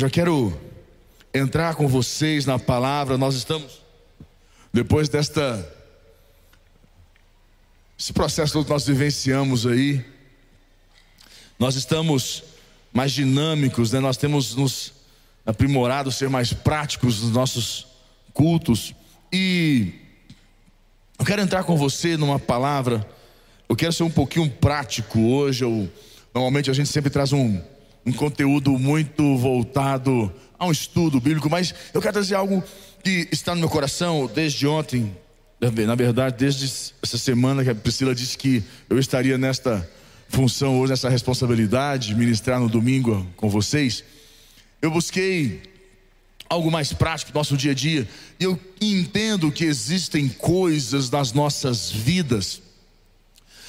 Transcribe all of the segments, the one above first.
já quero entrar com vocês na palavra. Nós estamos, depois desta, esse processo que nós vivenciamos aí, nós estamos mais dinâmicos, né? nós temos nos aprimorado, ser mais práticos nos nossos cultos. E eu quero entrar com você numa palavra, eu quero ser um pouquinho prático hoje. Eu, normalmente a gente sempre traz um, um conteúdo muito voltado a um estudo bíblico, mas eu quero trazer algo que está no meu coração desde ontem, na verdade, desde essa semana que a Priscila disse que eu estaria nesta função hoje, nessa responsabilidade, ministrar no domingo com vocês. Eu busquei algo mais prático do nosso dia a dia, e eu entendo que existem coisas nas nossas vidas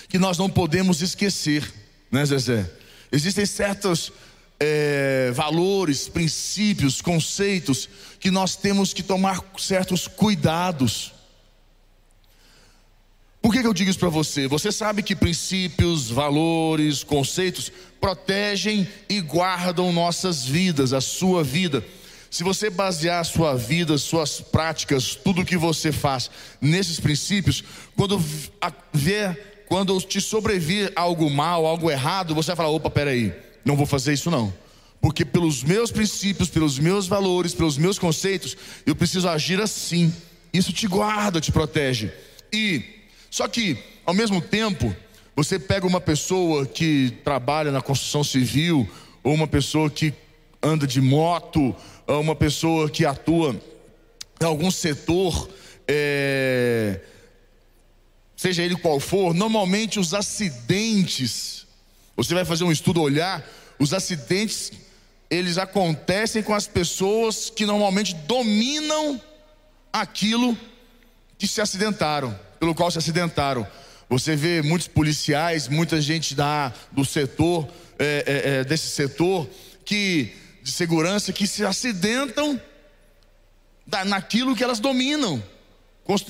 que nós não podemos esquecer, né, Zezé? Existem certos é, valores, princípios, conceitos que nós temos que tomar certos cuidados. Por que, que eu digo isso para você? Você sabe que princípios, valores, conceitos protegem e guardam nossas vidas, a sua vida. Se você basear sua vida, suas práticas, tudo que você faz nesses princípios, quando vier, quando te sobrevir algo mal, algo errado, você vai falar: opa, peraí, não vou fazer isso não. Porque pelos meus princípios, pelos meus valores, pelos meus conceitos, eu preciso agir assim. Isso te guarda, te protege. E só que, ao mesmo tempo, você pega uma pessoa que trabalha na construção civil, ou uma pessoa que anda de moto, ou uma pessoa que atua em algum setor, é, seja ele qual for, normalmente os acidentes, você vai fazer um estudo olhar, os acidentes eles acontecem com as pessoas que normalmente dominam aquilo que se acidentaram pelo qual se acidentaram. Você vê muitos policiais, muita gente da, do setor, é, é, é, desse setor, que de segurança, que se acidentam da, naquilo que elas dominam.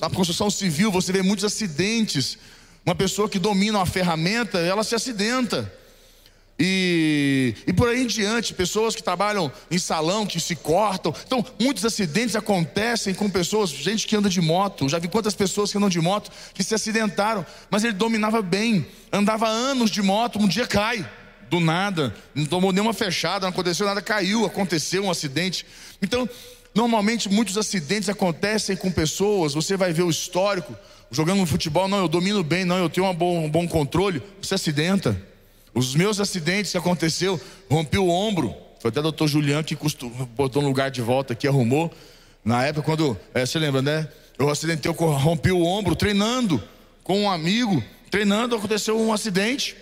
A construção civil, você vê muitos acidentes. Uma pessoa que domina uma ferramenta, ela se acidenta. E, e por aí em diante, pessoas que trabalham em salão, que se cortam. Então, muitos acidentes acontecem com pessoas, gente que anda de moto. Já vi quantas pessoas que andam de moto que se acidentaram, mas ele dominava bem, andava anos de moto, um dia cai, do nada, não tomou nenhuma fechada, não aconteceu nada, caiu, aconteceu um acidente. Então, normalmente muitos acidentes acontecem com pessoas, você vai ver o histórico, jogando futebol, não, eu domino bem, não, eu tenho um bom, um bom controle, você acidenta. Os meus acidentes que aconteceu, rompi o ombro. Foi até o doutor Juliano que botou no lugar de volta aqui, arrumou. Na época, quando. É, você lembra, né? Eu acidentei, eu rompi o ombro treinando com um amigo. Treinando, aconteceu um acidente.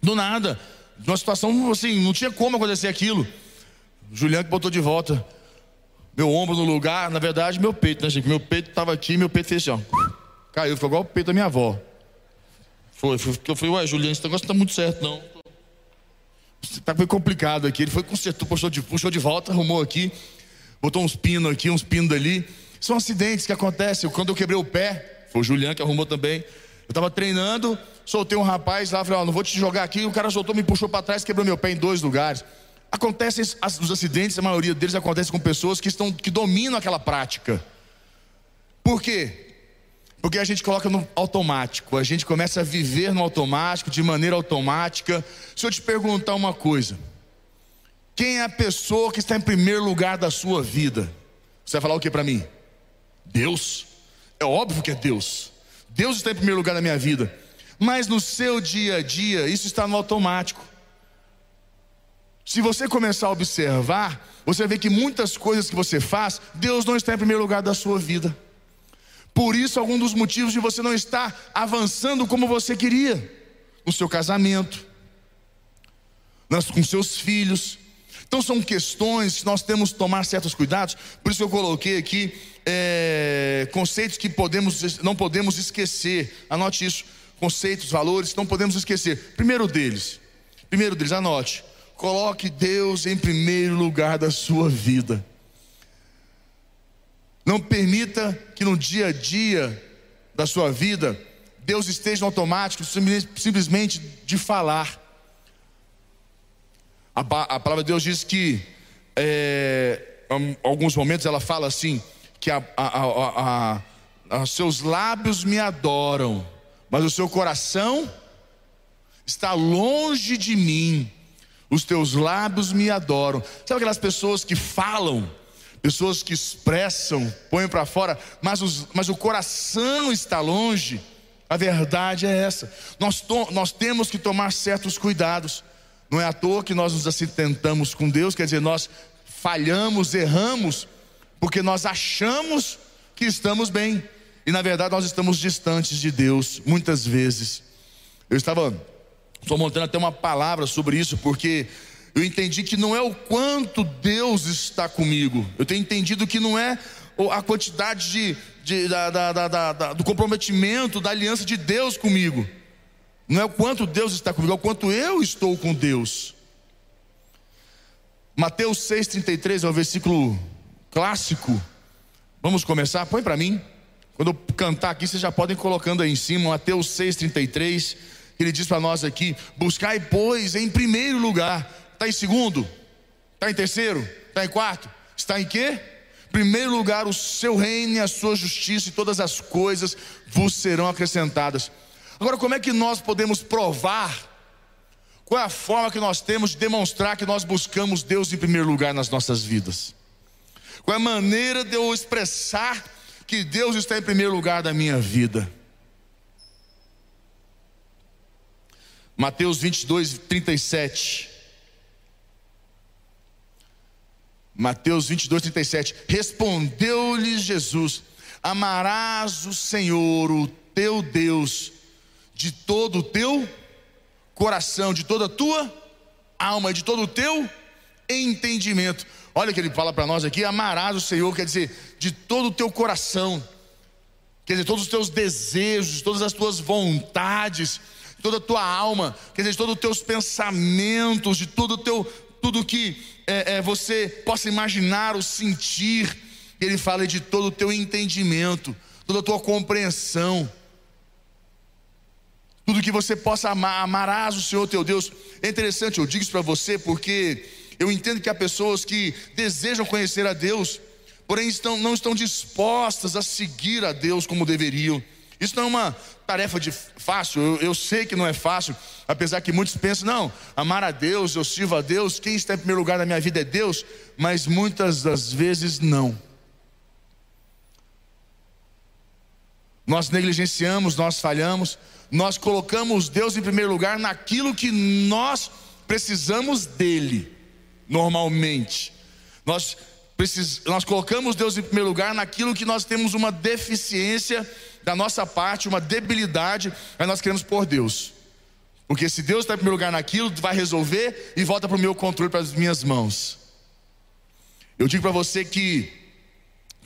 Do nada. Uma situação assim, não tinha como acontecer aquilo. O Juliano que botou de volta. Meu ombro no lugar, na verdade, meu peito, né, gente? Meu peito estava aqui, meu peito fez assim, ó. Caiu, ficou igual o peito da minha avó. Foi, foi eu falei, ué, Juliano, esse negócio não tá muito certo, não. Tá foi complicado aqui. Ele foi consertou, puxou de, puxou de volta, arrumou aqui, botou uns pinos aqui, uns pinos ali. São acidentes que acontecem. Quando eu quebrei o pé, foi o Juliano que arrumou também. Eu estava treinando, soltei um rapaz lá, falei, ó, não vou te jogar aqui. O cara soltou, me puxou para trás, quebrou meu pé em dois lugares. Acontecem os acidentes, a maioria deles acontecem com pessoas que estão que dominam aquela prática. Por quê? Porque a gente coloca no automático, a gente começa a viver no automático, de maneira automática. Se eu te perguntar uma coisa, quem é a pessoa que está em primeiro lugar da sua vida? Você vai falar o que para mim? Deus. É óbvio que é Deus. Deus está em primeiro lugar da minha vida. Mas no seu dia a dia, isso está no automático. Se você começar a observar, você vê que muitas coisas que você faz, Deus não está em primeiro lugar da sua vida. Por isso, algum dos motivos de você não estar avançando como você queria, no seu casamento, com seus filhos. Então, são questões que nós temos que tomar certos cuidados. Por isso, eu coloquei aqui é, conceitos que podemos, não podemos esquecer. Anote isso: conceitos, valores não podemos esquecer. Primeiro deles, primeiro deles, anote. Coloque Deus em primeiro lugar da sua vida. Não permita que no dia a dia da sua vida Deus esteja no automático, simplesmente de falar. A, a palavra de Deus diz que é, em alguns momentos ela fala assim: que a, a, a, seus lábios me adoram, mas o seu coração está longe de mim. Os teus lábios me adoram. Sabe aquelas pessoas que falam, pessoas que expressam, põem para fora, mas, os, mas o coração está longe? A verdade é essa. Nós, to, nós temos que tomar certos cuidados. Não é à toa que nós nos assistentamos com Deus, quer dizer, nós falhamos, erramos, porque nós achamos que estamos bem. E na verdade nós estamos distantes de Deus, muitas vezes. Eu estava Estou montando até uma palavra sobre isso, porque eu entendi que não é o quanto Deus está comigo. Eu tenho entendido que não é a quantidade de, de da, da, da, do comprometimento, da aliança de Deus comigo. Não é o quanto Deus está comigo, é o quanto eu estou com Deus. Mateus 6,33 é um versículo clássico. Vamos começar? Põe para mim. Quando eu cantar aqui, vocês já podem colocando aí em cima. Mateus 6,33 ele diz para nós aqui: buscai, pois, em primeiro lugar. Está em segundo? Está em terceiro? Está em quarto? Está em quê? Primeiro lugar, o seu reino e a sua justiça, e todas as coisas vos serão acrescentadas. Agora, como é que nós podemos provar? Qual é a forma que nós temos de demonstrar que nós buscamos Deus em primeiro lugar nas nossas vidas? Qual é a maneira de eu expressar que Deus está em primeiro lugar da minha vida? Mateus 22, 37. Mateus 22, 37. Respondeu-lhes Jesus: Amarás o Senhor, o teu Deus, de todo o teu coração, de toda a tua alma, de todo o teu entendimento. Olha o que ele fala para nós aqui: amarás o Senhor, quer dizer, de todo o teu coração, quer dizer, todos os teus desejos, todas as tuas vontades toda a tua alma, quer dizer, de todos os teus pensamentos, de todo o teu, tudo que é, é, você possa imaginar ou sentir. Ele fala de todo o teu entendimento, toda a tua compreensão. Tudo que você possa amar, amarás o Senhor teu Deus. É interessante, eu digo isso para você porque eu entendo que há pessoas que desejam conhecer a Deus, porém estão, não estão dispostas a seguir a Deus como deveriam. Isso não é uma tarefa de fácil, eu, eu, sei que não é fácil, apesar que muitos pensam, não, amar a Deus, eu sirvo a Deus, quem está em primeiro lugar na minha vida é Deus, mas muitas das vezes não. Nós negligenciamos, nós falhamos, nós colocamos Deus em primeiro lugar naquilo que nós precisamos dele, normalmente. Nós, precis, nós colocamos Deus em primeiro lugar naquilo que nós temos uma deficiência da nossa parte, uma debilidade, aí nós queremos por Deus. Porque se Deus está em primeiro lugar naquilo, vai resolver e volta para o meu controle, para as minhas mãos. Eu digo para você que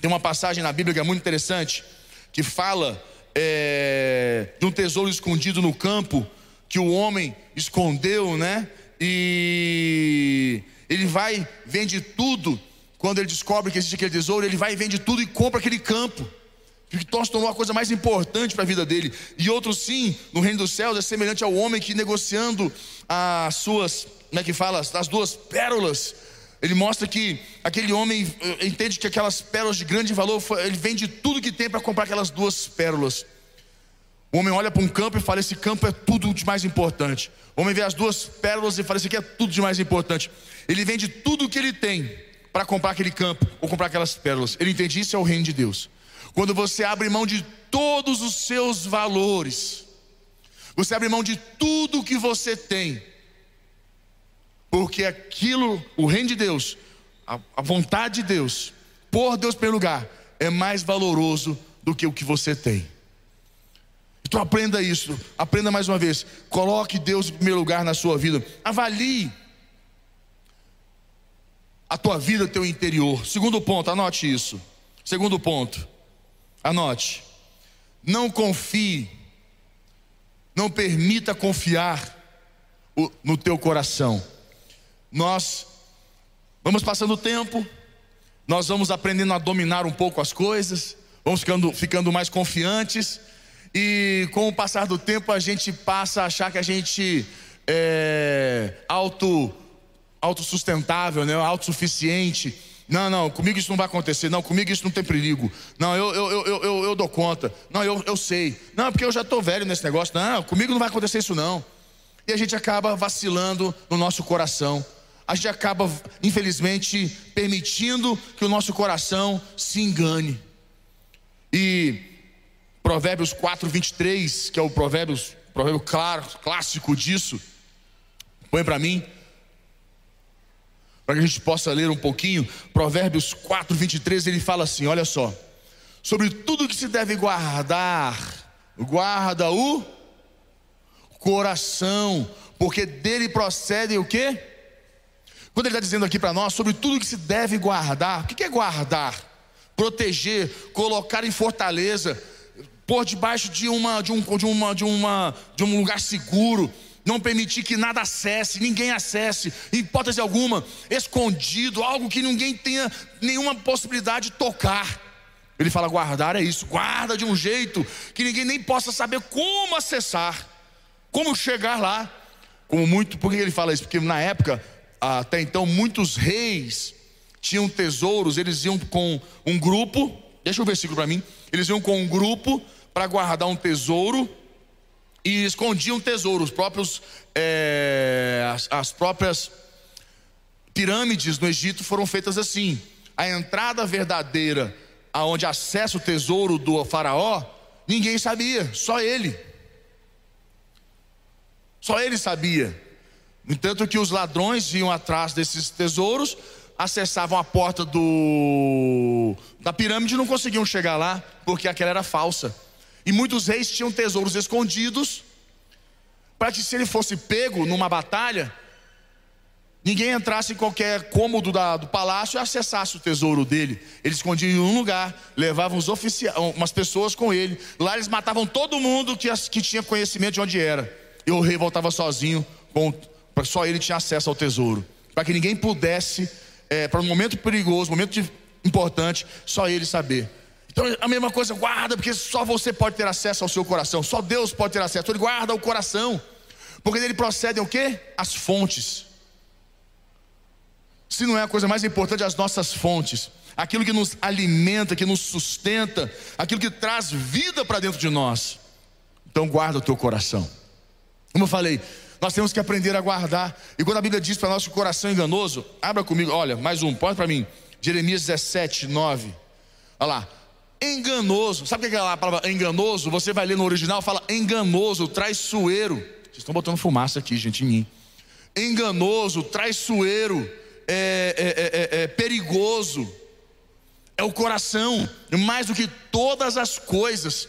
tem uma passagem na Bíblia que é muito interessante, que fala é, de um tesouro escondido no campo, que o homem escondeu, né? E ele vai, vende tudo. Quando ele descobre que existe aquele tesouro, ele vai, vende tudo e compra aquele campo que se tornou a coisa mais importante para a vida dele. E outro sim, no reino dos céus, é semelhante ao homem que negociando as suas, como é que fala, as duas pérolas. Ele mostra que aquele homem eh, entende que aquelas pérolas de grande valor, ele vende tudo que tem para comprar aquelas duas pérolas. O homem olha para um campo e fala: Esse campo é tudo de mais importante. O homem vê as duas pérolas e fala: Isso aqui é tudo de mais importante. Ele vende tudo o que ele tem para comprar aquele campo ou comprar aquelas pérolas. Ele entende isso é o reino de Deus. Quando você abre mão de todos os seus valores, você abre mão de tudo que você tem, porque aquilo, o reino de Deus, a, a vontade de Deus, por Deus pelo lugar, é mais valoroso do que o que você tem. Então aprenda isso, aprenda mais uma vez. Coloque Deus em primeiro lugar na sua vida. Avalie a tua vida, teu interior. Segundo ponto, anote isso. Segundo ponto. Anote. Não confie, não permita confiar no teu coração. Nós vamos passando o tempo, nós vamos aprendendo a dominar um pouco as coisas, vamos ficando, ficando mais confiantes, e com o passar do tempo a gente passa a achar que a gente é, auto autossustentável, né? autossuficiente. Não, não, comigo isso não vai acontecer. Não, comigo isso não tem perigo. Não, eu, eu, eu, eu, eu dou conta. Não, eu, eu sei. Não, porque eu já estou velho nesse negócio. Não, comigo não vai acontecer isso não. E a gente acaba vacilando no nosso coração. A gente acaba, infelizmente, permitindo que o nosso coração se engane. E Provérbios 4, 23, que é o Provérbios, provérbio claro, clássico disso, põe para mim para que a gente possa ler um pouquinho, Provérbios 4, 23, ele fala assim: olha só, sobre tudo que se deve guardar, guarda o coração, porque dele procedem o que? Quando ele está dizendo aqui para nós sobre tudo que se deve guardar, o que é guardar? Proteger, colocar em fortaleza, pôr debaixo de uma de um de uma de uma de um lugar seguro, não permitir que nada acesse, ninguém acesse, em hipótese alguma, escondido, algo que ninguém tenha nenhuma possibilidade de tocar. Ele fala: guardar é isso, guarda de um jeito que ninguém nem possa saber como acessar, como chegar lá. Como muito, por que ele fala isso? Porque na época, até então, muitos reis tinham tesouros, eles iam com um grupo, deixa o versículo para mim, eles iam com um grupo para guardar um tesouro e escondiam tesouros. Os próprios, é, as, as próprias pirâmides no Egito foram feitas assim. A entrada verdadeira, aonde acessa o tesouro do faraó, ninguém sabia, só ele. Só ele sabia. No entanto, que os ladrões iam atrás desses tesouros, acessavam a porta do da pirâmide e não conseguiam chegar lá, porque aquela era falsa. E muitos reis tinham tesouros escondidos, para que se ele fosse pego numa batalha, ninguém entrasse em qualquer cômodo da, do palácio e acessasse o tesouro dele. Eles escondiam em um lugar, levavam oficiais, umas pessoas com ele. Lá eles matavam todo mundo que, que tinha conhecimento de onde era. E o rei voltava sozinho, com, só ele tinha acesso ao tesouro. Para que ninguém pudesse, é, para um momento perigoso, um momento de, importante, só ele saber. Então a mesma coisa, guarda, porque só você pode ter acesso ao seu coração, só Deus pode ter acesso. Ele guarda o coração, porque dele procedem o que? As fontes. Se não é a coisa mais importante, as nossas fontes, aquilo que nos alimenta, que nos sustenta, aquilo que traz vida para dentro de nós. Então guarda o teu coração. Como eu falei, nós temos que aprender a guardar. E quando a Bíblia diz para nós que o coração é enganoso, abra comigo, olha, mais um, pode para mim. Jeremias 17, 9. Olha lá enganoso. Sabe o que é a palavra enganoso? Você vai ler no original, fala enganoso, traiçoeiro. Vocês estão botando fumaça aqui, gente, em mim. Enganoso, traiçoeiro, é, é, é, é, perigoso. É o coração, mais do que todas as coisas,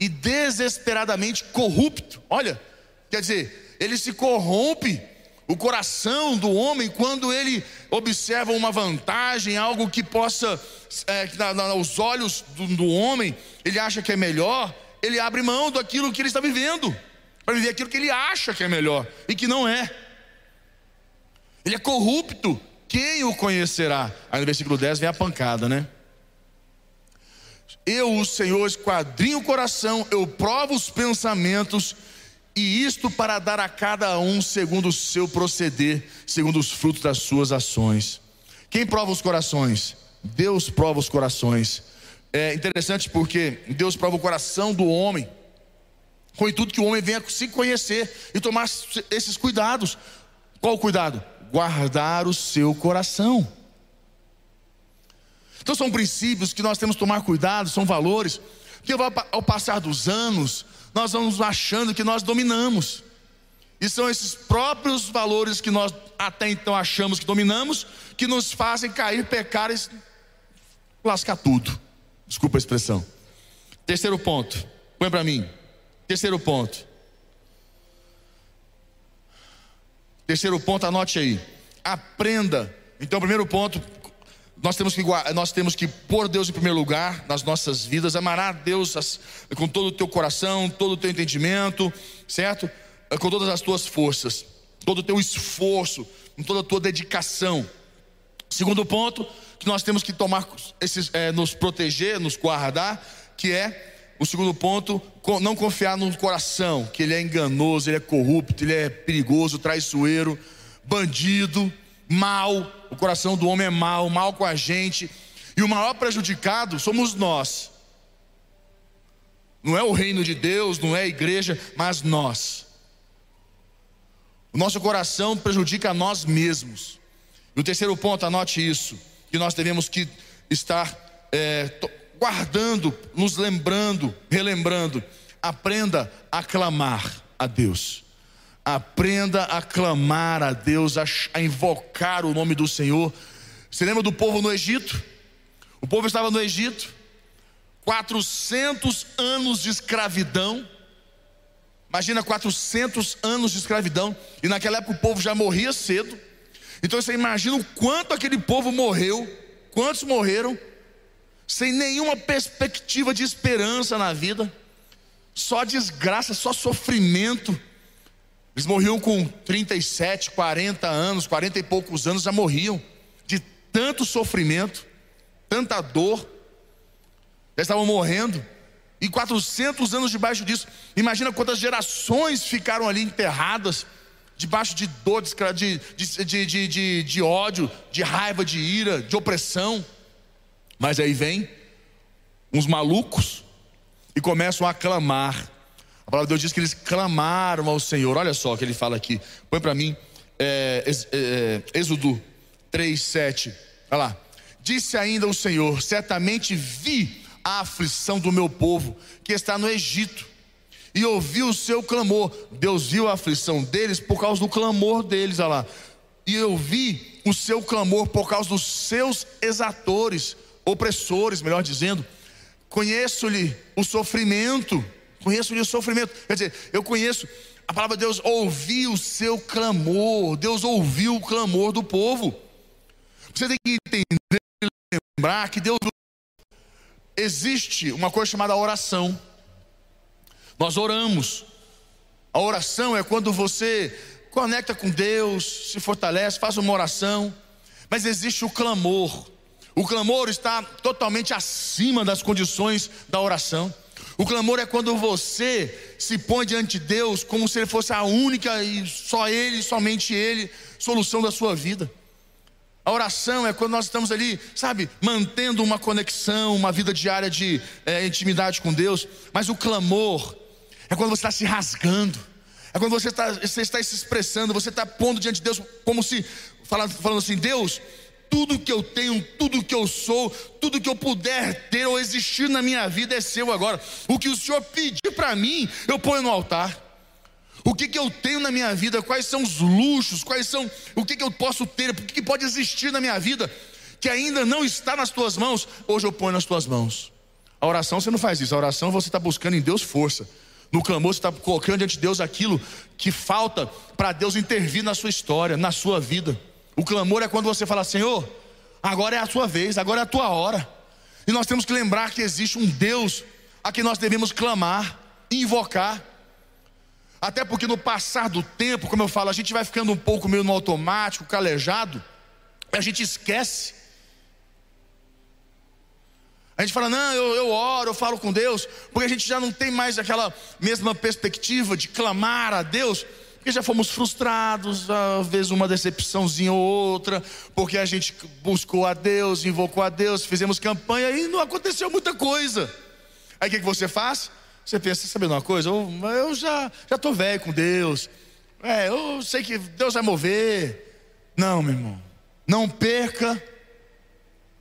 e desesperadamente corrupto. Olha, quer dizer, ele se corrompe o coração do homem, quando ele observa uma vantagem, algo que possa, é, na, na, aos olhos do, do, homem, ele acha que é melhor, ele abre mão daquilo que ele está vivendo, para viver aquilo que ele acha que é melhor e que não é. Ele é corrupto, quem o conhecerá? Aí no versículo 10 vem a pancada, né? Eu, o Senhor, esquadrinho o coração, eu provo os pensamentos e isto para dar a cada um segundo o seu proceder, segundo os frutos das suas ações. Quem prova os corações? Deus prova os corações. É interessante porque Deus prova o coração do homem, com o intuito que o homem venha se conhecer e tomar esses cuidados. Qual o cuidado? Guardar o seu coração. Então são princípios que nós temos que tomar cuidado, são valores, que ao passar dos anos, nós vamos achando que nós dominamos. E são esses próprios valores que nós até então achamos que dominamos, que nos fazem cair, pecar e lascar tudo. Desculpa a expressão. Terceiro ponto, põe para mim. Terceiro ponto. Terceiro ponto, anote aí. Aprenda. Então, primeiro ponto, nós temos, que, nós temos que pôr Deus em primeiro lugar nas nossas vidas, amar Deus com todo o teu coração, todo o teu entendimento, certo? Com todas as tuas forças, todo o teu esforço, com toda a tua dedicação. Segundo ponto, que nós temos que tomar, esses, é, nos proteger, nos guardar, que é o segundo ponto, não confiar no coração, que ele é enganoso, ele é corrupto, ele é perigoso, traiçoeiro, bandido, mal, o coração do homem é mal, mal com a gente, e o maior prejudicado somos nós. Não é o reino de Deus, não é a igreja, mas nós. O nosso coração prejudica a nós mesmos. E o terceiro ponto, anote isso, que nós devemos que estar é, guardando, nos lembrando, relembrando. Aprenda a clamar a Deus. Aprenda a clamar a Deus, a, invocar o nome do Senhor. Você lembra do povo no Egito? O povo estava no Egito, 400 anos de escravidão. Imagina 400 anos de escravidão, e naquela época o povo já morria cedo. Então você imagina o quanto aquele povo morreu, quantos morreram, sem nenhuma perspectiva de esperança na vida, só desgraça, só sofrimento. Eles morriam com 37, 40 anos, 40 e poucos anos, já morriam de tanto sofrimento, tanta dor. Já estavam morrendo. E 400 anos debaixo disso. Imagina quantas gerações ficaram ali enterradas, debaixo de dor, de, de, de, de, de ódio, de raiva, de ira, de opressão. Mas aí vem uns malucos e começam a clamar a palavra de Deus diz que eles clamaram ao Senhor. Olha só o que ele fala aqui. Põe para mim, é, é, Êxodo 3, 7. Olha lá. Disse ainda o Senhor: Certamente vi a aflição do meu povo que está no Egito, e ouvi o seu clamor. Deus viu a aflição deles por causa do clamor deles. Olha lá. E eu vi o seu clamor por causa dos seus exatores, opressores, melhor dizendo. Conheço-lhe o sofrimento Conheço-lhe o sofrimento. Quer dizer, eu conheço. A palavra de Deus ouviu o seu clamor. Deus ouviu o clamor do povo. Você tem que entender e lembrar que Deus existe uma coisa chamada oração. Nós oramos. A oração é quando você conecta com Deus, se fortalece, faz uma oração. Mas existe o clamor. O clamor está totalmente acima das condições da oração. O clamor é quando você se põe diante de Deus como se Ele fosse a única e só Ele, somente Ele, solução da sua vida. A oração é quando nós estamos ali, sabe, mantendo uma conexão, uma vida diária de é, intimidade com Deus. Mas o clamor é quando você está se rasgando, é quando você está, você está se expressando, você está pondo diante de Deus como se, falando, falando assim: Deus, tudo que eu tenho, tudo que eu sou, tudo que eu puder ter ou existir na minha vida é seu agora. O que o Senhor pedir para mim, eu ponho no altar. O que, que eu tenho na minha vida, quais são os luxos, quais são, o que, que eu posso ter, o que, que pode existir na minha vida, que ainda não está nas tuas mãos, hoje eu ponho nas tuas mãos. A oração você não faz isso, a oração você está buscando em Deus força. No clamor você está colocando diante de Deus aquilo que falta para Deus intervir na sua história, na sua vida. O clamor é quando você fala, Senhor, agora é a sua vez, agora é a tua hora. E nós temos que lembrar que existe um Deus a quem nós devemos clamar, invocar. Até porque no passar do tempo, como eu falo, a gente vai ficando um pouco meio no automático, calejado, a gente esquece. A gente fala, não, eu, eu oro, eu falo com Deus, porque a gente já não tem mais aquela mesma perspectiva de clamar a Deus porque já fomos frustrados, às vezes uma decepçãozinha ou outra, porque a gente buscou a Deus, invocou a Deus, fizemos campanha e não aconteceu muita coisa. Aí o que, que você faz? Você pensa, sabe uma coisa? Eu, eu já estou velho com Deus, é, eu sei que Deus vai mover. Não, meu irmão, não perca,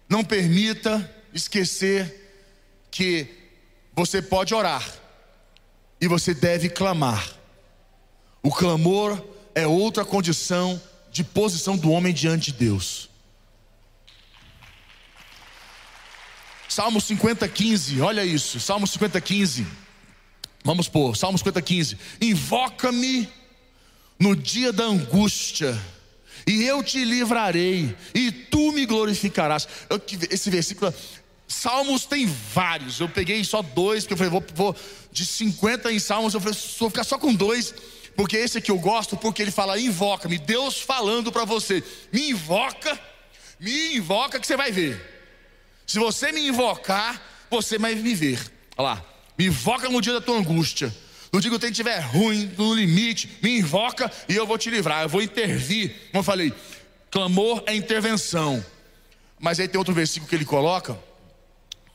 não permita esquecer que você pode orar e você deve clamar o clamor é outra condição de posição do homem diante de Deus. Salmo 50, 15, olha isso, Salmo 50, 15. Vamos pôr, Salmo 50, 15. Invoca-me no dia da angústia, e eu te livrarei, e tu me glorificarás. Eu, esse versículo, Salmos tem vários, eu peguei só dois, porque eu falei, vou, vou de 50 em Salmos, eu falei, vou ficar só com dois porque esse aqui eu gosto, porque ele fala: invoca-me, Deus falando para você, me invoca, me invoca que você vai ver. Se você me invocar, você vai me ver. Olha lá, me invoca no dia da tua angústia. No dia que o tempo estiver ruim, no limite, me invoca e eu vou te livrar, eu vou intervir. Como eu falei, Clamor é intervenção. Mas aí tem outro versículo que ele coloca,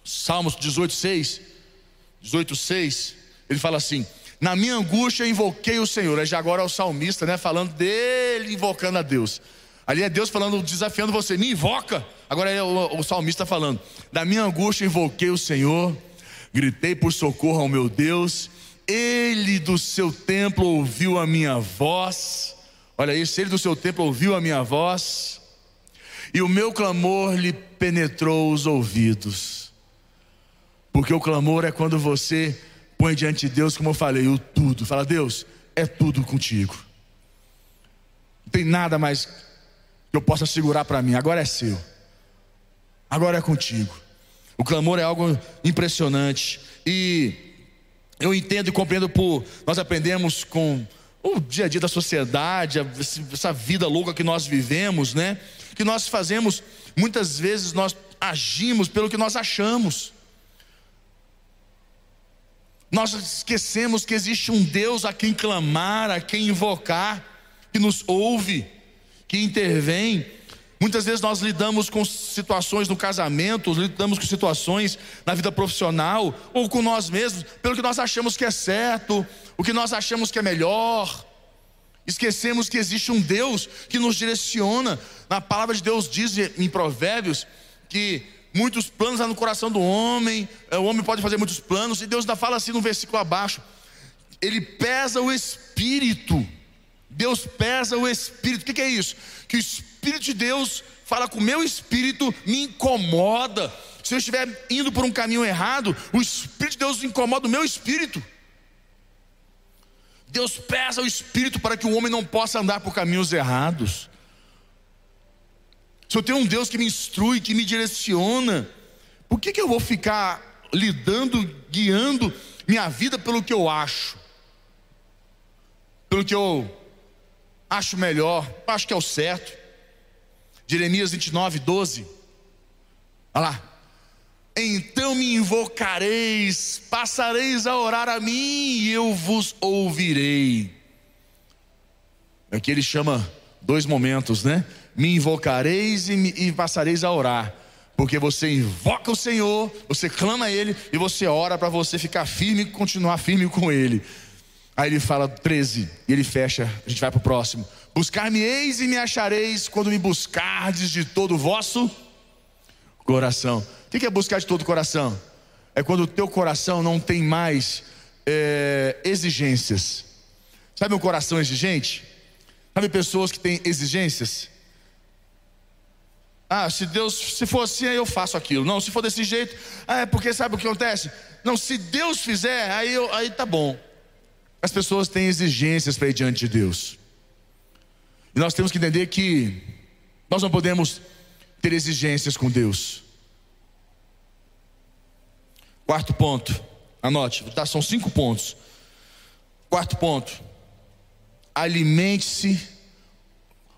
Salmos 18, 6. 18, 6. Ele fala assim: Na minha angústia invoquei o Senhor. É já agora é o salmista, né? Falando dele, invocando a Deus. Ali é Deus falando, desafiando você, me invoca. Agora é o, o salmista falando: Da minha angústia invoquei o Senhor, gritei por socorro ao meu Deus. Ele do seu templo ouviu a minha voz. Olha isso, ele do seu templo ouviu a minha voz. E o meu clamor lhe penetrou os ouvidos. Porque o clamor é quando você põe diante de Deus, como eu falei, o tudo. Fala, Deus, é tudo contigo. Não tem nada mais que eu possa segurar para mim. Agora é seu. Agora é contigo. O clamor é algo impressionante. E eu entendo e compreendo por nós aprendemos com o dia a dia da sociedade, essa vida louca que nós vivemos, né? Que nós fazemos, muitas vezes nós agimos pelo que nós achamos. Nós esquecemos que existe um Deus a quem clamar, a quem invocar, que nos ouve, que intervém. Muitas vezes nós lidamos com situações no casamento, lidamos com situações na vida profissional ou com nós mesmos, pelo que nós achamos que é certo, o que nós achamos que é melhor. Esquecemos que existe um Deus que nos direciona. Na palavra de Deus diz em Provérbios que muitos planos no coração do homem, é, o homem pode fazer muitos planos, e Deus ainda fala assim no versículo abaixo: Ele pesa o espírito. Deus pesa o espírito. O que é isso? Que o espírito de Deus fala com o meu espírito, me incomoda. Se eu estiver indo por um caminho errado, o espírito de Deus incomoda o meu espírito. Deus pesa o espírito para que o homem não possa andar por caminhos errados. Se eu tenho um Deus que me instrui, que me direciona, por que, que eu vou ficar lidando, guiando minha vida pelo que eu acho? Pelo que eu acho melhor, acho que é o certo. Jeremias 29, 12. Olha lá. Então me invocareis, passareis a orar a mim e eu vos ouvirei. Aqui ele chama dois momentos, né? Me invocareis e, me, e passareis a orar. Porque você invoca o Senhor, você clama a Ele e você ora para você ficar firme e continuar firme com Ele. Aí ele fala 13 e ele fecha, a gente vai para o próximo. Buscar-me-eis e me achareis quando me buscardes de todo o vosso coração. O que é buscar de todo o coração? É quando o teu coração não tem mais é, exigências. Sabe um coração exigente? Sabe pessoas que têm exigências? Ah, se Deus, se for assim, aí eu faço aquilo. Não, se for desse jeito, ah, é porque sabe o que acontece? Não, se Deus fizer, aí, eu, aí tá bom. As pessoas têm exigências para ir diante de Deus. E nós temos que entender que nós não podemos ter exigências com Deus. Quarto ponto, anote, tá, são cinco pontos. Quarto ponto, alimente-se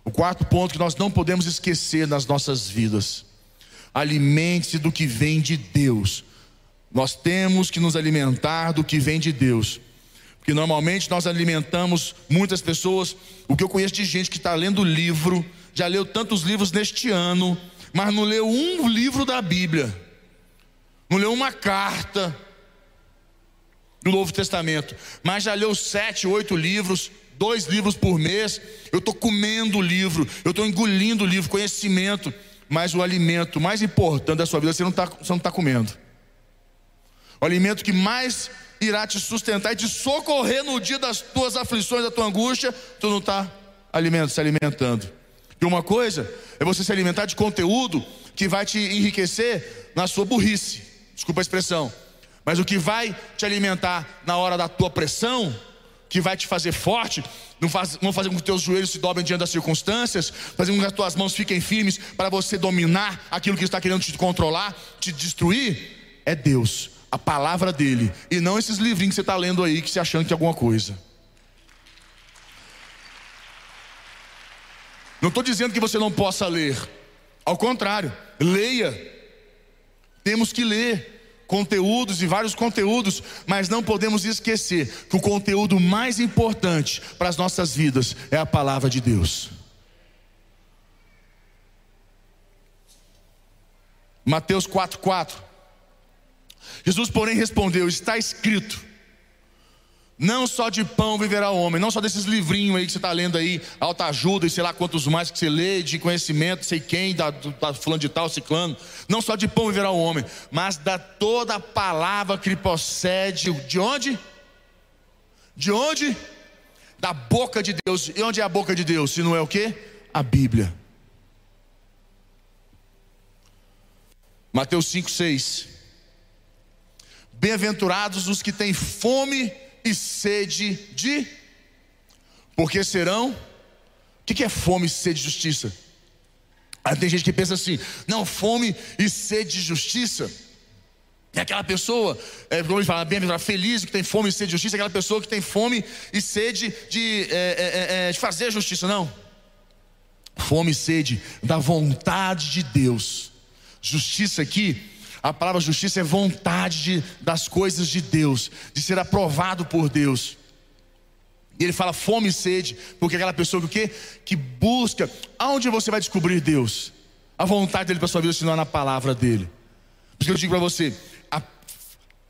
o quarto ponto que nós não podemos esquecer nas nossas vidas: alimente-se do que vem de Deus. Nós temos que nos alimentar do que vem de Deus. Porque normalmente nós alimentamos muitas pessoas. O que eu conheço de gente que está lendo livro, já leu tantos livros neste ano, mas não leu um livro da Bíblia, não leu uma carta do Novo Testamento, mas já leu sete, oito livros, dois livros por mês, eu estou comendo livro, eu estou engolindo livro, conhecimento, mas o alimento mais importante da sua vida você não está tá comendo. O alimento que mais irá te sustentar e te socorrer no dia das tuas aflições, da tua angústia, tu não está alimento, se alimentando. E uma coisa é você se alimentar de conteúdo que vai te enriquecer na sua burrice. Desculpa a expressão. Mas o que vai te alimentar na hora da tua pressão que vai te fazer forte, não, faz, não fazer com que teus joelhos se dobrem diante das circunstâncias, fazer com que as tuas mãos fiquem firmes para você dominar aquilo que está querendo te controlar, te destruir, é Deus, a palavra dele, e não esses livrinhos que você está lendo aí que você achando que é alguma coisa. Não estou dizendo que você não possa ler, ao contrário, leia. Temos que ler conteúdos e vários conteúdos, mas não podemos esquecer que o conteúdo mais importante para as nossas vidas é a palavra de Deus. Mateus 4,4 Jesus, porém, respondeu: Está escrito não só de pão viverá o homem, não só desses livrinhos aí que você está lendo aí, alta ajuda e sei lá quantos mais que você lê, de conhecimento, sei quem, da, da fulano de tal, ciclano, não só de pão viverá o homem, mas da toda palavra que procede, de onde? De onde? Da boca de Deus. E onde é a boca de Deus? Se não é o que? A Bíblia. Mateus 5, 6. Bem-aventurados os que têm fome e sede de, porque serão. O que é fome e sede de justiça? Aí tem gente que pensa assim: não, fome e sede de justiça. É aquela pessoa, é, como ele fala, bem feliz, que tem fome e sede de justiça, é aquela pessoa que tem fome e sede de, é, é, é, de fazer justiça, não. Fome e sede da vontade de Deus. Justiça aqui a palavra justiça é vontade de, das coisas de Deus, de ser aprovado por Deus. E ele fala fome e sede, porque aquela pessoa que o quê? Que busca, aonde você vai descobrir Deus? A vontade dele para sua vida se não é na palavra dele. Por isso que eu digo para você, a,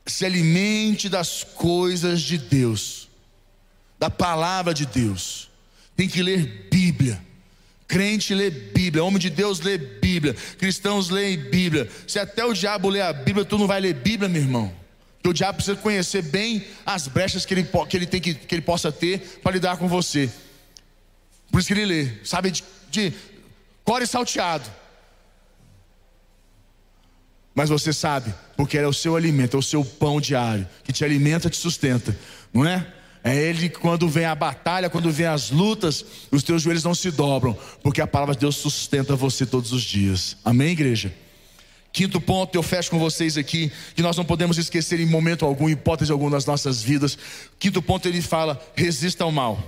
se alimente das coisas de Deus, da palavra de Deus. Tem que ler Bíblia. Crente lê Bíblia, homem de Deus lê Bíblia, cristãos leem Bíblia. Se até o diabo lê a Bíblia, tu não vai ler Bíblia, meu irmão. Porque o diabo precisa conhecer bem as brechas que ele, que ele tem que, que ele possa ter para lidar com você. Por isso que ele lê, sabe, de, de core salteado. Mas você sabe, porque é o seu alimento, é o seu pão diário, que te alimenta, te sustenta, não é? É Ele quando vem a batalha, quando vem as lutas, os teus joelhos não se dobram, porque a palavra de Deus sustenta você todos os dias. Amém, igreja? Quinto ponto, eu fecho com vocês aqui, que nós não podemos esquecer em momento algum, hipótese alguma das nossas vidas. Quinto ponto, ele fala: resista ao mal.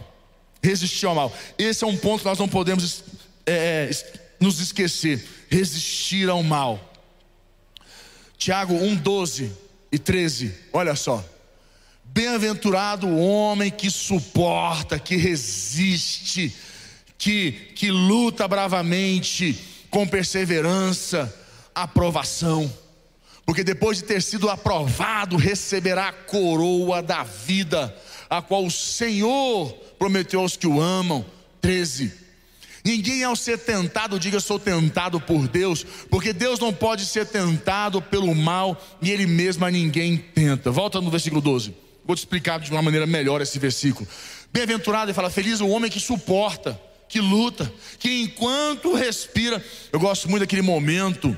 Resistir ao mal. Esse é um ponto que nós não podemos é, é nos esquecer. Resistir ao mal. Tiago 1, 12 e 13. Olha só. Bem-aventurado o homem que suporta, que resiste, que, que luta bravamente, com perseverança, aprovação. Porque depois de ter sido aprovado, receberá a coroa da vida, a qual o Senhor prometeu aos que o amam. 13. Ninguém ao ser tentado diga sou tentado por Deus, porque Deus não pode ser tentado pelo mal e Ele mesmo a ninguém tenta. Volta no versículo 12. Vou te explicar de uma maneira melhor esse versículo. Bem-aventurado, ele fala: Feliz o homem que suporta, que luta, que enquanto respira. Eu gosto muito daquele momento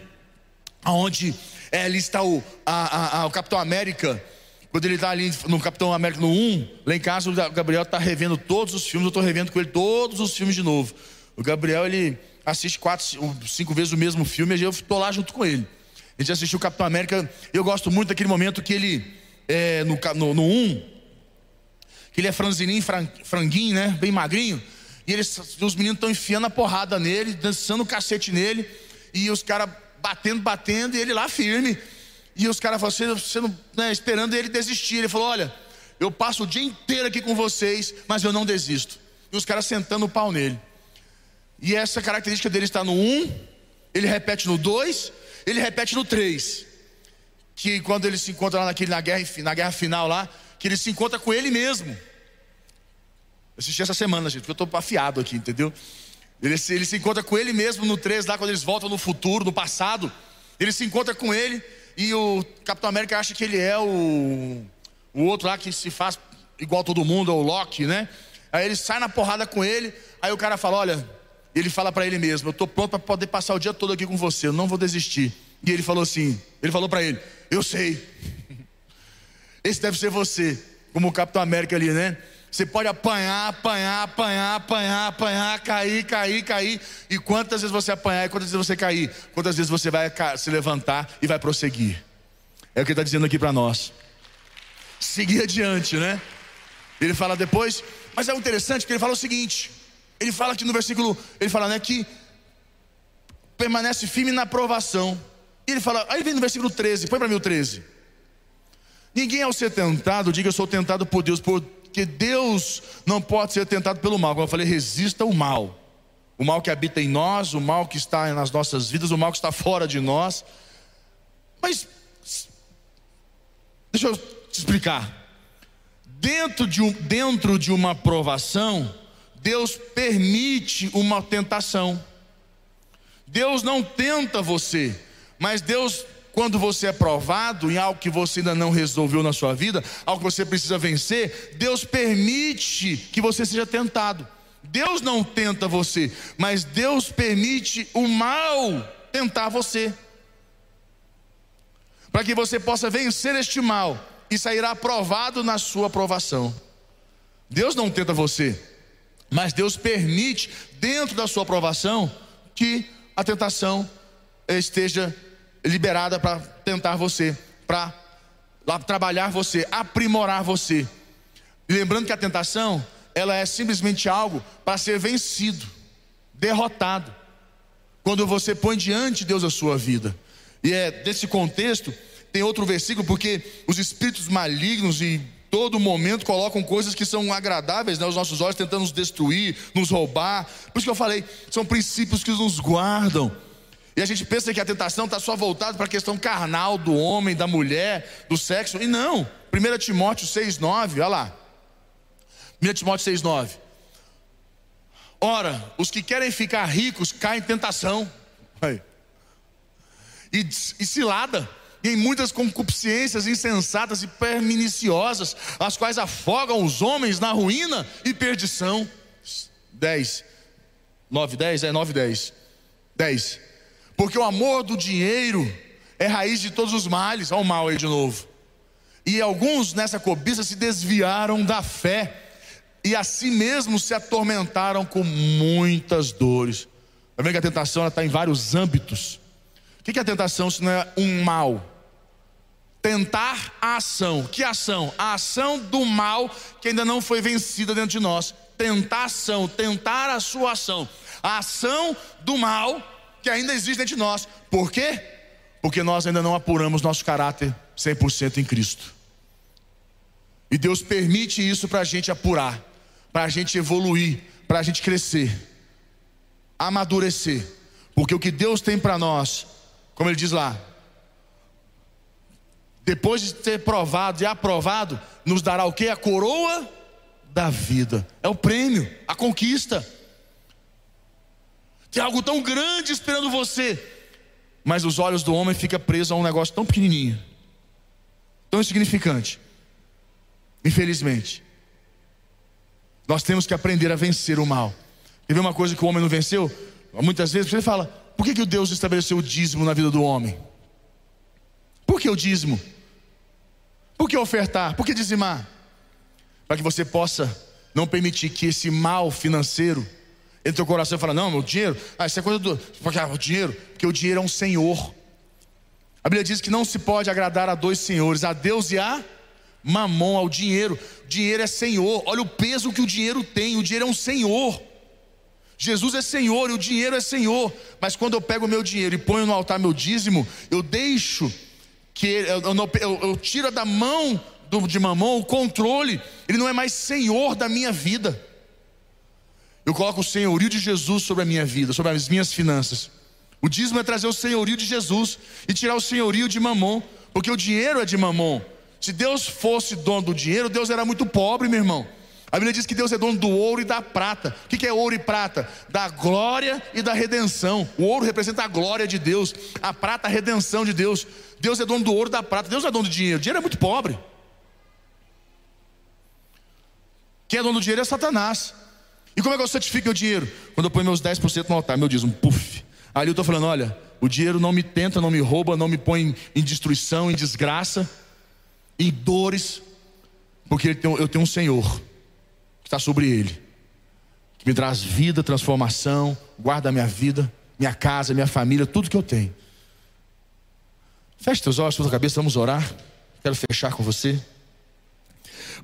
onde é, ali está o, a, a, o Capitão América. Quando ele está ali no Capitão América no 1, lá em casa o Gabriel está revendo todos os filmes, eu estou revendo com ele todos os filmes de novo. O Gabriel, ele assiste quatro, cinco vezes o mesmo filme e eu estou lá junto com ele. A gente assistiu o Capitão América, eu gosto muito daquele momento que ele é, no, no, no 1, que ele é franzininho, franguinho, né? Bem magrinho. E eles, os meninos estão enfiando a porrada nele, dançando o cacete nele. E os caras batendo, batendo, e ele lá firme. E os caras você, né, esperando ele desistir. Ele falou: Olha, eu passo o dia inteiro aqui com vocês, mas eu não desisto. E os caras sentando o pau nele. E essa característica dele está no 1, ele repete no 2, ele repete no 3 que quando ele se encontra lá naquele, na, guerra, na guerra final lá, que ele se encontra com ele mesmo. Eu assisti essa semana, gente, porque eu estou afiado aqui, entendeu? Ele, ele se encontra com ele mesmo no 3, lá quando eles voltam no futuro, no passado. Ele se encontra com ele e o Capitão América acha que ele é o, o outro lá que se faz igual todo mundo, é o Loki, né? Aí ele sai na porrada com ele, aí o cara fala: Olha, ele fala para ele mesmo: Eu estou pronto para poder passar o dia todo aqui com você, eu não vou desistir. E ele falou assim: Ele falou para ele: Eu sei. Esse deve ser você, como o Capitão América ali, né? Você pode apanhar, apanhar, apanhar, apanhar, apanhar, cair, cair, cair. E quantas vezes você apanhar e quantas vezes você cair? Quantas vezes você vai se levantar e vai prosseguir? É o que ele está dizendo aqui para nós. Seguir adiante, né? Ele fala depois, mas é interessante que ele fala o seguinte: ele fala aqui no versículo, ele fala, né, que permanece firme na aprovação. E ele fala, aí vem no versículo 13, põe para mim o 13. Ninguém ao ser tentado, diga eu sou tentado por Deus, porque Deus não pode ser tentado pelo mal. Como eu falei, resista o mal. O mal que habita em nós, o mal que está nas nossas vidas, o mal que está fora de nós. Mas, deixa eu te explicar. Dentro de, um, dentro de uma provação, Deus permite uma tentação. Deus não tenta você, mas Deus, quando você é provado em algo que você ainda não resolveu na sua vida, algo que você precisa vencer, Deus permite que você seja tentado. Deus não tenta você, mas Deus permite o mal tentar você. Para que você possa vencer este mal e sairá aprovado na sua aprovação. Deus não tenta você, mas Deus permite, dentro da sua aprovação, que a tentação esteja liberada para tentar você, para trabalhar você, aprimorar você. Lembrando que a tentação ela é simplesmente algo para ser vencido, derrotado. Quando você põe diante de Deus a sua vida. E é desse contexto, tem outro versículo, porque os espíritos malignos e todo momento colocam coisas que são agradáveis né, nossos olhos, tentando nos destruir, nos roubar. Por isso que eu falei, são princípios que nos guardam. E a gente pensa que a tentação está só voltada para a questão carnal do homem, da mulher, do sexo. E não. 1 Timóteo 6,9, olha lá. 1 Timóteo 6,9. Ora, os que querem ficar ricos caem em tentação. E, e cilada. E em muitas concupiscências insensatas e perniciosas, as quais afogam os homens na ruína e perdição. 10. 9, 10? É 9, 10. 10. Porque o amor do dinheiro é raiz de todos os males. Olha o mal aí de novo. E alguns nessa cobiça se desviaram da fé e a si mesmos se atormentaram com muitas dores. Está vendo que a tentação está em vários âmbitos. O que é a tentação se não é um mal? Tentar a ação. Que ação? A ação do mal que ainda não foi vencida dentro de nós. Tentar ação, tentar a sua ação. A ação do mal que ainda existe de nós. Por quê? Porque nós ainda não apuramos nosso caráter 100% em Cristo. E Deus permite isso para a gente apurar para a gente evoluir, para a gente crescer, amadurecer. Porque o que Deus tem para nós, como ele diz lá, depois de ter provado e aprovado, nos dará o que? A coroa da vida. É o prêmio, a conquista. Tem algo tão grande esperando você, mas os olhos do homem ficam presos a um negócio tão pequenininho, tão insignificante. Infelizmente. Nós temos que aprender a vencer o mal. E ver uma coisa que o homem não venceu? Muitas vezes você fala: por que, que Deus estabeleceu o dízimo na vida do homem? Por que o dízimo? Por que ofertar? Por que dizimar? Para que você possa não permitir que esse mal financeiro teu coração e fala: Não, meu dinheiro, ah, isso é coisa do. Ah, o dinheiro, porque o dinheiro é um senhor. A Bíblia diz que não se pode agradar a dois senhores, a Deus e a mamon, ao dinheiro. Dinheiro é senhor. Olha o peso que o dinheiro tem. O dinheiro é um senhor. Jesus é Senhor e o dinheiro é Senhor. Mas quando eu pego o meu dinheiro e ponho no altar meu dízimo, eu deixo que eu, eu, eu, eu tiro da mão do, de mamão o controle. Ele não é mais Senhor da minha vida. Eu coloco o senhorio de Jesus sobre a minha vida, sobre as minhas finanças. O dízimo é trazer o senhorio de Jesus e tirar o senhorio de mamon, porque o dinheiro é de mamon. Se Deus fosse dono do dinheiro, Deus era muito pobre, meu irmão. A Bíblia diz que Deus é dono do ouro e da prata. O que é ouro e prata? Da glória e da redenção. O ouro representa a glória de Deus, a prata a redenção de Deus. Deus é dono do ouro e da prata. Deus é dono do dinheiro. O dinheiro é muito pobre. Quem é dono do dinheiro é Satanás. E como é que eu certifico meu dinheiro? Quando eu ponho meus 10% no altar, meu dízimo, puf. Ali eu estou falando: olha, o dinheiro não me tenta, não me rouba, não me põe em destruição, em desgraça em dores, porque eu tenho um Senhor que está sobre ele, que me traz vida, transformação, guarda a minha vida, minha casa, minha família, tudo que eu tenho. Feche teus olhos, sua cabeça, vamos orar. Quero fechar com você.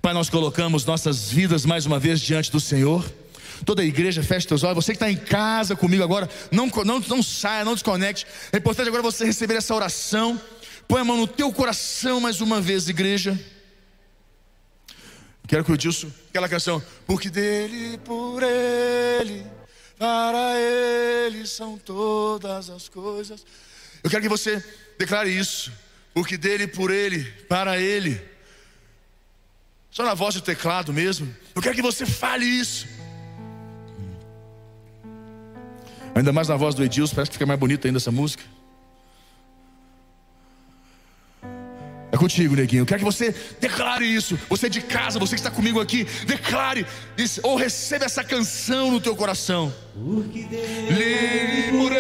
Pai, nós colocamos nossas vidas mais uma vez diante do Senhor. Toda a igreja, feche seus olhos. Você que está em casa comigo agora, não, não, não saia, não desconecte. É importante agora você receber essa oração. Põe a mão no teu coração mais uma vez, igreja. Quero que o Dilson, aquela canção, porque dele, por ele, para ele são todas as coisas. Eu quero que você declare isso, porque dele, por ele, para ele, só na voz do teclado mesmo. Eu quero que você fale isso. Ainda mais na voz do Edilson, parece que fica mais bonita ainda essa música. É contigo, neguinho. Eu quero que você declare isso. Você é de casa, você que está comigo aqui, declare isso, ou receba essa canção no teu coração. Porque Deus Livre,